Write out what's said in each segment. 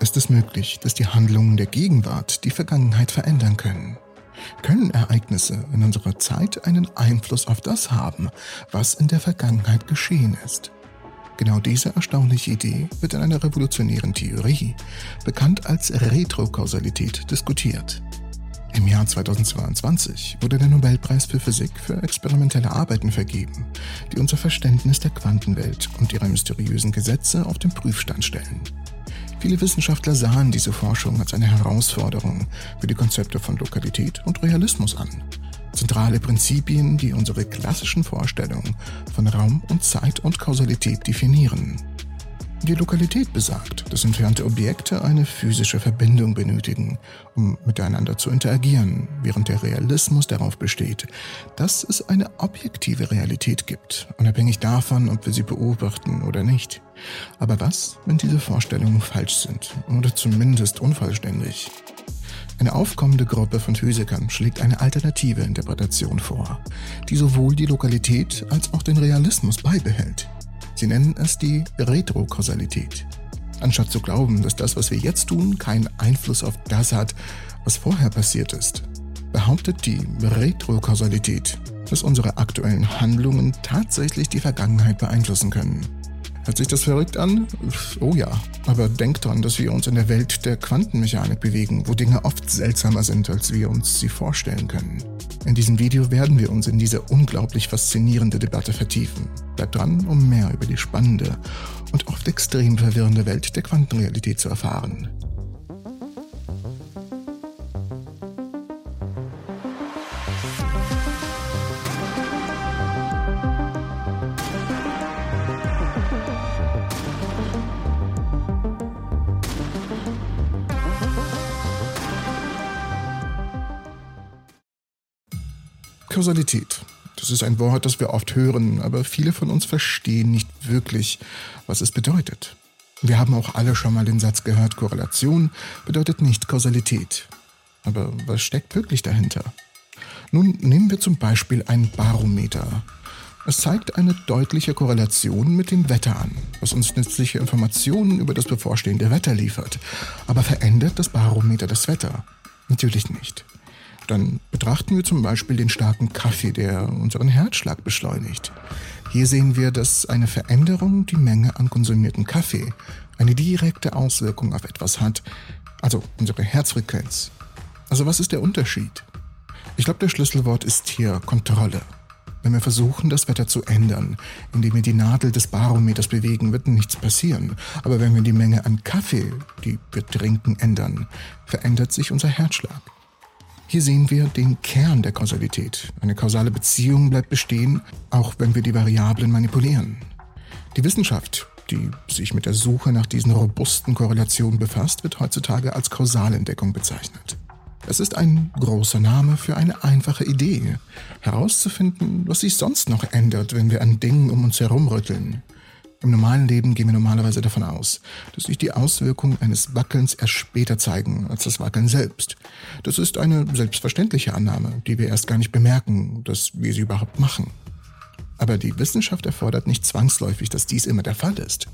Ist es möglich, dass die Handlungen der Gegenwart die Vergangenheit verändern können? Können Ereignisse in unserer Zeit einen Einfluss auf das haben, was in der Vergangenheit geschehen ist? Genau diese erstaunliche Idee wird in einer revolutionären Theorie, bekannt als Retrokausalität, diskutiert. Im Jahr 2022 wurde der Nobelpreis für Physik für experimentelle Arbeiten vergeben, die unser Verständnis der Quantenwelt und ihrer mysteriösen Gesetze auf den Prüfstand stellen. Viele Wissenschaftler sahen diese Forschung als eine Herausforderung für die Konzepte von Lokalität und Realismus an. Zentrale Prinzipien, die unsere klassischen Vorstellungen von Raum und Zeit und Kausalität definieren. Die Lokalität besagt, dass entfernte Objekte eine physische Verbindung benötigen, um miteinander zu interagieren, während der Realismus darauf besteht, dass es eine objektive Realität gibt, unabhängig davon, ob wir sie beobachten oder nicht. Aber was, wenn diese Vorstellungen falsch sind oder zumindest unvollständig? Eine aufkommende Gruppe von Physikern schlägt eine alternative Interpretation vor, die sowohl die Lokalität als auch den Realismus beibehält. Sie nennen es die Retrokausalität. Anstatt zu glauben, dass das, was wir jetzt tun, keinen Einfluss auf das hat, was vorher passiert ist, behauptet die Retrokausalität, dass unsere aktuellen Handlungen tatsächlich die Vergangenheit beeinflussen können. Hört sich das verrückt an? Oh ja, aber denkt dran, dass wir uns in der Welt der Quantenmechanik bewegen, wo Dinge oft seltsamer sind, als wir uns sie vorstellen können. In diesem Video werden wir uns in diese unglaublich faszinierende Debatte vertiefen. Bleibt dran, um mehr über die spannende und oft extrem verwirrende Welt der Quantenrealität zu erfahren. Kausalität. Das ist ein Wort, das wir oft hören, aber viele von uns verstehen nicht wirklich, was es bedeutet. Wir haben auch alle schon mal den Satz gehört, Korrelation bedeutet nicht Kausalität. Aber was steckt wirklich dahinter? Nun nehmen wir zum Beispiel ein Barometer. Es zeigt eine deutliche Korrelation mit dem Wetter an, was uns nützliche Informationen über das bevorstehende Wetter liefert. Aber verändert das Barometer das Wetter? Natürlich nicht. Dann betrachten wir zum Beispiel den starken Kaffee, der unseren Herzschlag beschleunigt. Hier sehen wir, dass eine Veränderung die Menge an konsumierten Kaffee eine direkte Auswirkung auf etwas hat, also unsere Herzfrequenz. Also was ist der Unterschied? Ich glaube, das Schlüsselwort ist hier Kontrolle. Wenn wir versuchen, das Wetter zu ändern, indem wir die Nadel des Barometers bewegen, wird nichts passieren. Aber wenn wir die Menge an Kaffee, die wir trinken, ändern, verändert sich unser Herzschlag. Hier sehen wir den Kern der Kausalität. Eine kausale Beziehung bleibt bestehen, auch wenn wir die Variablen manipulieren. Die Wissenschaft, die sich mit der Suche nach diesen robusten Korrelationen befasst, wird heutzutage als Kausalentdeckung bezeichnet. Es ist ein großer Name für eine einfache Idee, herauszufinden, was sich sonst noch ändert, wenn wir an Dingen um uns herum rütteln. Im normalen Leben gehen wir normalerweise davon aus, dass sich die Auswirkungen eines Wackelns erst später zeigen als das Wackeln selbst. Das ist eine selbstverständliche Annahme, die wir erst gar nicht bemerken, dass wir sie überhaupt machen. Aber die Wissenschaft erfordert nicht zwangsläufig, dass dies immer der Fall ist.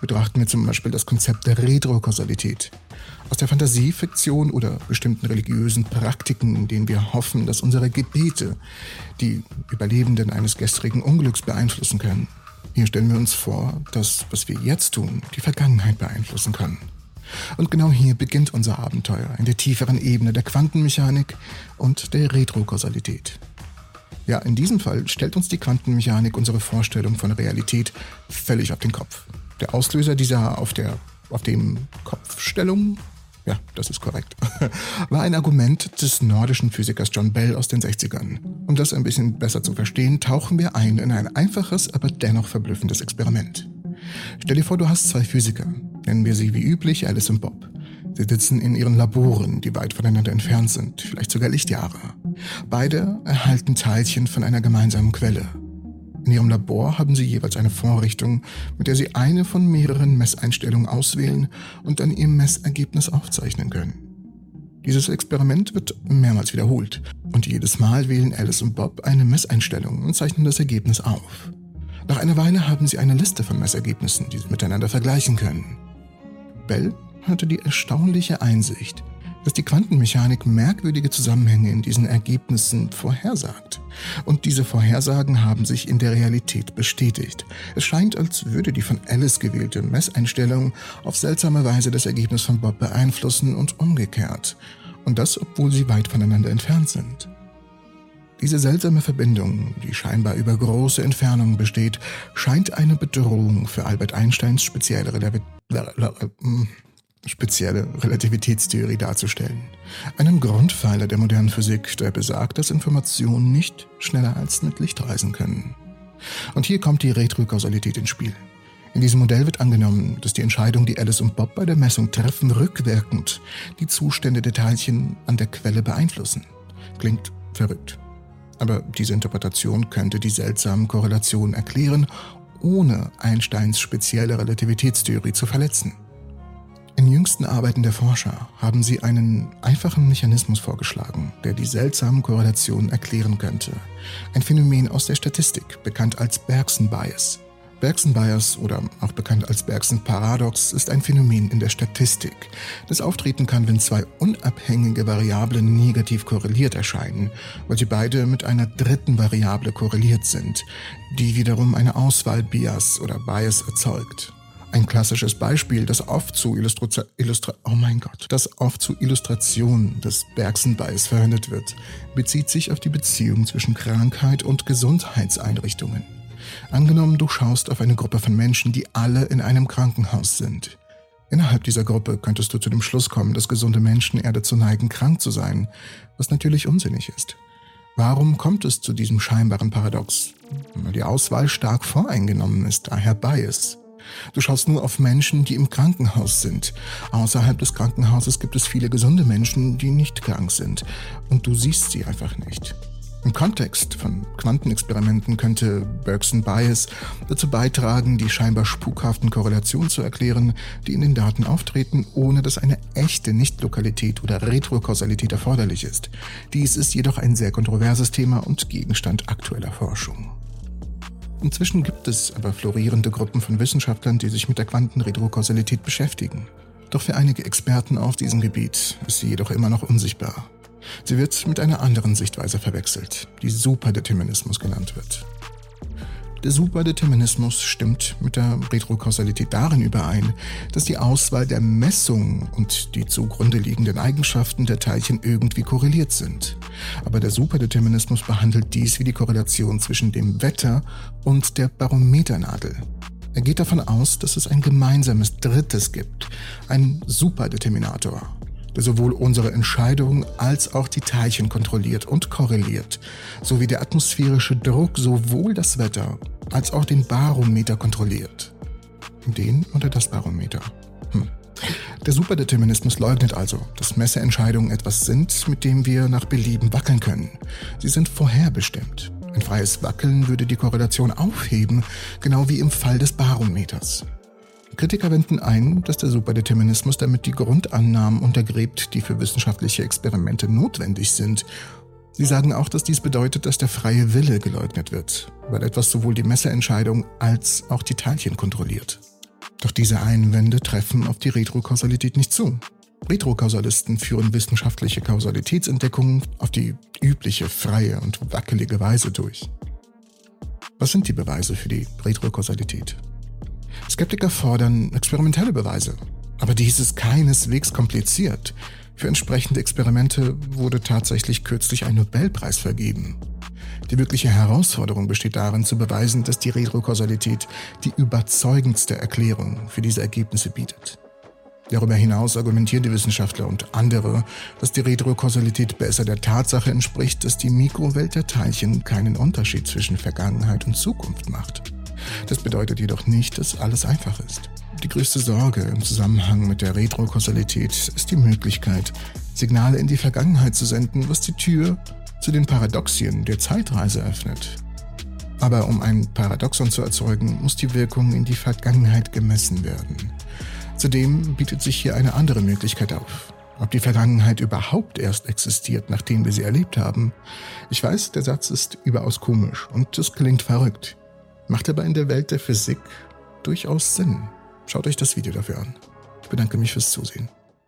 Betrachten wir zum Beispiel das Konzept der Retrokausalität. Aus der Fantasiefiktion oder bestimmten religiösen Praktiken, in denen wir hoffen, dass unsere Gebete die Überlebenden eines gestrigen Unglücks beeinflussen können. Hier stellen wir uns vor, dass was wir jetzt tun, die Vergangenheit beeinflussen kann. Und genau hier beginnt unser Abenteuer in der tieferen Ebene der Quantenmechanik und der Retrokausalität. Ja, in diesem Fall stellt uns die Quantenmechanik unsere Vorstellung von Realität völlig auf den Kopf. Der Auslöser dieser auf der auf dem Kopfstellung ja, das ist korrekt, war ein Argument des nordischen Physikers John Bell aus den 60ern. Um das ein bisschen besser zu verstehen, tauchen wir ein in ein einfaches, aber dennoch verblüffendes Experiment. Stell dir vor, du hast zwei Physiker, nennen wir sie wie üblich Alice und Bob. Sie sitzen in ihren Laboren, die weit voneinander entfernt sind, vielleicht sogar Lichtjahre. Beide erhalten Teilchen von einer gemeinsamen Quelle, in ihrem Labor haben sie jeweils eine Vorrichtung, mit der sie eine von mehreren Messeinstellungen auswählen und dann ihr Messergebnis aufzeichnen können. Dieses Experiment wird mehrmals wiederholt und jedes Mal wählen Alice und Bob eine Messeinstellung und zeichnen das Ergebnis auf. Nach einer Weile haben sie eine Liste von Messergebnissen, die sie miteinander vergleichen können. Bell hatte die erstaunliche Einsicht, dass die Quantenmechanik merkwürdige Zusammenhänge in diesen Ergebnissen vorhersagt. Und diese Vorhersagen haben sich in der Realität bestätigt. Es scheint, als würde die von Alice gewählte Messeinstellung auf seltsame Weise das Ergebnis von Bob beeinflussen und umgekehrt. Und das, obwohl sie weit voneinander entfernt sind. Diese seltsame Verbindung, die scheinbar über große Entfernungen besteht, scheint eine Bedrohung für Albert Einsteins spezielle Relativität spezielle Relativitätstheorie darzustellen. Einen Grundpfeiler der modernen Physik, der besagt, dass Informationen nicht schneller als mit Licht reisen können. Und hier kommt die Retrokausalität ins Spiel. In diesem Modell wird angenommen, dass die Entscheidung, die Alice und Bob bei der Messung treffen, rückwirkend die Zustände der Teilchen an der Quelle beeinflussen. Klingt verrückt. Aber diese Interpretation könnte die seltsamen Korrelationen erklären, ohne Einsteins spezielle Relativitätstheorie zu verletzen. In jüngsten Arbeiten der Forscher haben sie einen einfachen Mechanismus vorgeschlagen, der die seltsamen Korrelationen erklären könnte. Ein Phänomen aus der Statistik, bekannt als Bergson Bias. Bergson Bias oder auch bekannt als Bergson Paradox ist ein Phänomen in der Statistik, das auftreten kann, wenn zwei unabhängige Variablen negativ korreliert erscheinen, weil sie beide mit einer dritten Variable korreliert sind, die wiederum eine Auswahl-Bias oder Bias erzeugt. Ein klassisches Beispiel, das oft zu Illustra Illustra oh mein Gott, das oft zu Illustration des Bergson-Bias verwendet wird, bezieht sich auf die Beziehung zwischen Krankheit und Gesundheitseinrichtungen. Angenommen, du schaust auf eine Gruppe von Menschen, die alle in einem Krankenhaus sind. Innerhalb dieser Gruppe könntest du zu dem Schluss kommen, dass gesunde Menschen eher dazu neigen, krank zu sein, was natürlich unsinnig ist. Warum kommt es zu diesem scheinbaren Paradox? Weil die Auswahl stark voreingenommen ist, daher Bias. Du schaust nur auf Menschen, die im Krankenhaus sind. Außerhalb des Krankenhauses gibt es viele gesunde Menschen, die nicht krank sind. Und du siehst sie einfach nicht. Im Kontext von Quantenexperimenten könnte Bergson Bias dazu beitragen, die scheinbar spukhaften Korrelationen zu erklären, die in den Daten auftreten, ohne dass eine echte Nichtlokalität oder Retrokausalität erforderlich ist. Dies ist jedoch ein sehr kontroverses Thema und Gegenstand aktueller Forschung. Inzwischen gibt es aber florierende Gruppen von Wissenschaftlern, die sich mit der Quantenretrokausalität beschäftigen. Doch für einige Experten auf diesem Gebiet ist sie jedoch immer noch unsichtbar. Sie wird mit einer anderen Sichtweise verwechselt, die Superdeterminismus genannt wird. Der Superdeterminismus stimmt mit der Retrokausalität darin überein, dass die Auswahl der Messung und die zugrunde liegenden Eigenschaften der Teilchen irgendwie korreliert sind. Aber der Superdeterminismus behandelt dies wie die Korrelation zwischen dem Wetter und der Barometernadel. Er geht davon aus, dass es ein gemeinsames Drittes gibt, ein Superdeterminator, der sowohl unsere Entscheidungen als auch die Teilchen kontrolliert und korreliert, sowie der atmosphärische Druck sowohl das Wetter als auch den Barometer kontrolliert. Den oder das Barometer. Hm. Der Superdeterminismus leugnet also, dass Messeentscheidungen etwas sind, mit dem wir nach Belieben wackeln können. Sie sind vorherbestimmt. Ein freies Wackeln würde die Korrelation aufheben, genau wie im Fall des Barometers. Kritiker wenden ein, dass der Superdeterminismus damit die Grundannahmen untergräbt, die für wissenschaftliche Experimente notwendig sind. Sie sagen auch, dass dies bedeutet, dass der freie Wille geleugnet wird, weil etwas sowohl die Messerentscheidung als auch die Teilchen kontrolliert. Doch diese Einwände treffen auf die Retrokausalität nicht zu. Retrokausalisten führen wissenschaftliche Kausalitätsentdeckungen auf die übliche, freie und wackelige Weise durch. Was sind die Beweise für die Retrokausalität? Skeptiker fordern experimentelle Beweise. Aber dies ist keineswegs kompliziert. Für entsprechende Experimente wurde tatsächlich kürzlich ein Nobelpreis vergeben. Die wirkliche Herausforderung besteht darin, zu beweisen, dass die Retrokausalität die überzeugendste Erklärung für diese Ergebnisse bietet. Darüber hinaus argumentieren die Wissenschaftler und andere, dass die Retrokausalität besser der Tatsache entspricht, dass die Mikrowelt der Teilchen keinen Unterschied zwischen Vergangenheit und Zukunft macht. Das bedeutet jedoch nicht, dass alles einfach ist. Die größte Sorge im Zusammenhang mit der Retrokausalität ist die Möglichkeit, Signale in die Vergangenheit zu senden, was die Tür zu den Paradoxien der Zeitreise öffnet. Aber um ein Paradoxon zu erzeugen, muss die Wirkung in die Vergangenheit gemessen werden. Zudem bietet sich hier eine andere Möglichkeit auf. Ob die Vergangenheit überhaupt erst existiert, nachdem wir sie erlebt haben. Ich weiß, der Satz ist überaus komisch und es klingt verrückt macht aber in der Welt der Physik durchaus Sinn. Schaut euch das Video dafür an. Ich bedanke mich fürs Zusehen.